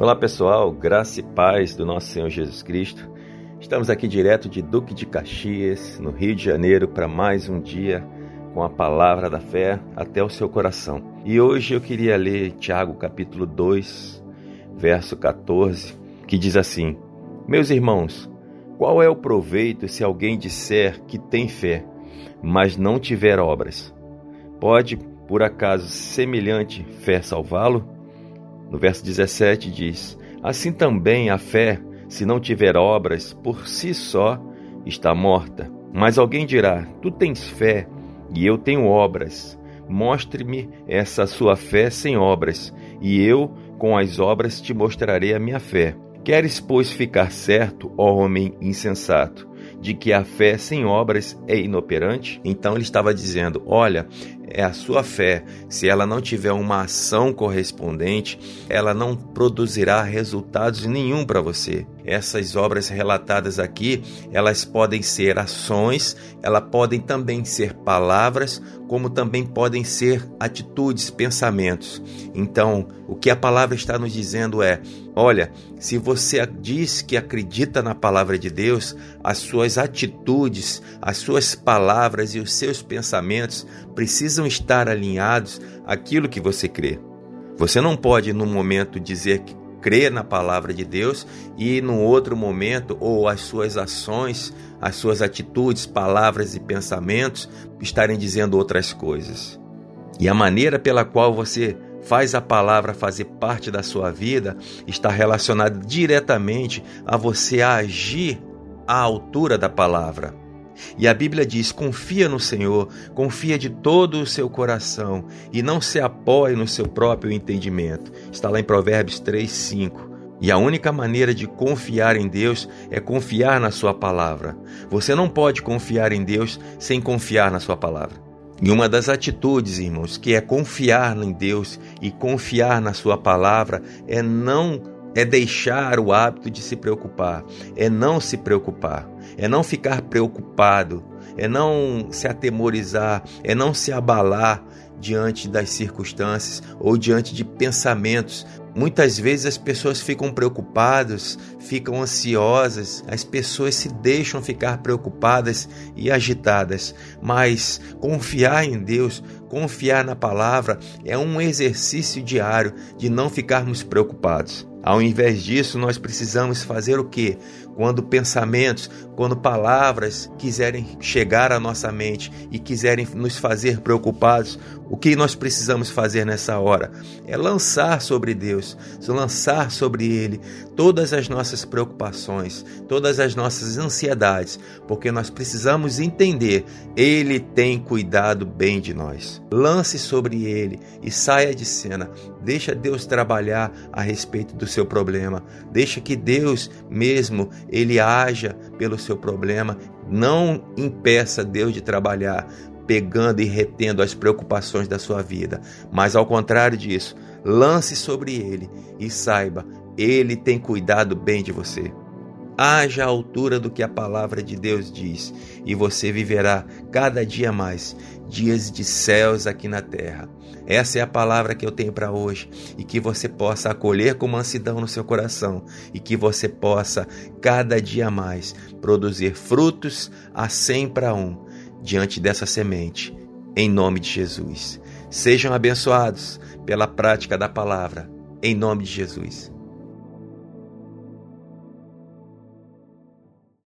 Olá pessoal, graça e paz do nosso Senhor Jesus Cristo. Estamos aqui direto de Duque de Caxias, no Rio de Janeiro, para mais um dia com a palavra da fé até o seu coração. E hoje eu queria ler Tiago capítulo 2, verso 14, que diz assim: Meus irmãos, qual é o proveito se alguém disser que tem fé, mas não tiver obras? Pode, por acaso, semelhante fé salvá-lo? No verso 17 diz: Assim também a fé, se não tiver obras, por si só está morta. Mas alguém dirá: Tu tens fé e eu tenho obras. Mostre-me essa sua fé sem obras, e eu, com as obras, te mostrarei a minha fé. Queres, pois, ficar certo, ó homem insensato, de que a fé sem obras é inoperante? Então ele estava dizendo: Olha, é a sua fé. Se ela não tiver uma ação correspondente, ela não produzirá resultados nenhum para você. Essas obras relatadas aqui, elas podem ser ações, elas podem também ser palavras, como também podem ser atitudes, pensamentos. Então, o que a palavra está nos dizendo é: olha, se você diz que acredita na palavra de Deus, as suas atitudes, as suas palavras e os seus pensamentos precisam estar alinhados àquilo que você crê. Você não pode, num momento, dizer que crê na palavra de Deus e, no outro momento, ou as suas ações, as suas atitudes, palavras e pensamentos estarem dizendo outras coisas. E a maneira pela qual você faz a palavra fazer parte da sua vida está relacionada diretamente a você agir à altura da palavra. E a Bíblia diz: confia no Senhor, confia de todo o seu coração e não se apoie no seu próprio entendimento. Está lá em Provérbios 3, 5. E a única maneira de confiar em Deus é confiar na Sua palavra. Você não pode confiar em Deus sem confiar na Sua palavra. E uma das atitudes, irmãos, que é confiar em Deus e confiar na Sua palavra é não é deixar o hábito de se preocupar, é não se preocupar, é não ficar preocupado, é não se atemorizar, é não se abalar diante das circunstâncias ou diante de pensamentos. Muitas vezes as pessoas ficam preocupadas, ficam ansiosas, as pessoas se deixam ficar preocupadas e agitadas, mas confiar em Deus, confiar na palavra é um exercício diário de não ficarmos preocupados. Ao invés disso, nós precisamos fazer o que? Quando pensamentos, quando palavras quiserem chegar à nossa mente e quiserem nos fazer preocupados, o que nós precisamos fazer nessa hora? É lançar sobre Deus, lançar sobre Ele todas as nossas preocupações, todas as nossas ansiedades, porque nós precisamos entender, Ele tem cuidado bem de nós. Lance sobre Ele e saia de cena. Deixa Deus trabalhar a respeito do seu problema. Deixa que Deus mesmo ele haja pelo seu problema. Não impeça Deus de trabalhar pegando e retendo as preocupações da sua vida, mas ao contrário disso, lance sobre ele e saiba, ele tem cuidado bem de você. Haja à altura do que a palavra de Deus diz, e você viverá cada dia mais dias de céus aqui na terra. Essa é a palavra que eu tenho para hoje e que você possa acolher com mansidão no seu coração e que você possa cada dia mais produzir frutos a cem para um diante dessa semente, em nome de Jesus. Sejam abençoados pela prática da palavra, em nome de Jesus.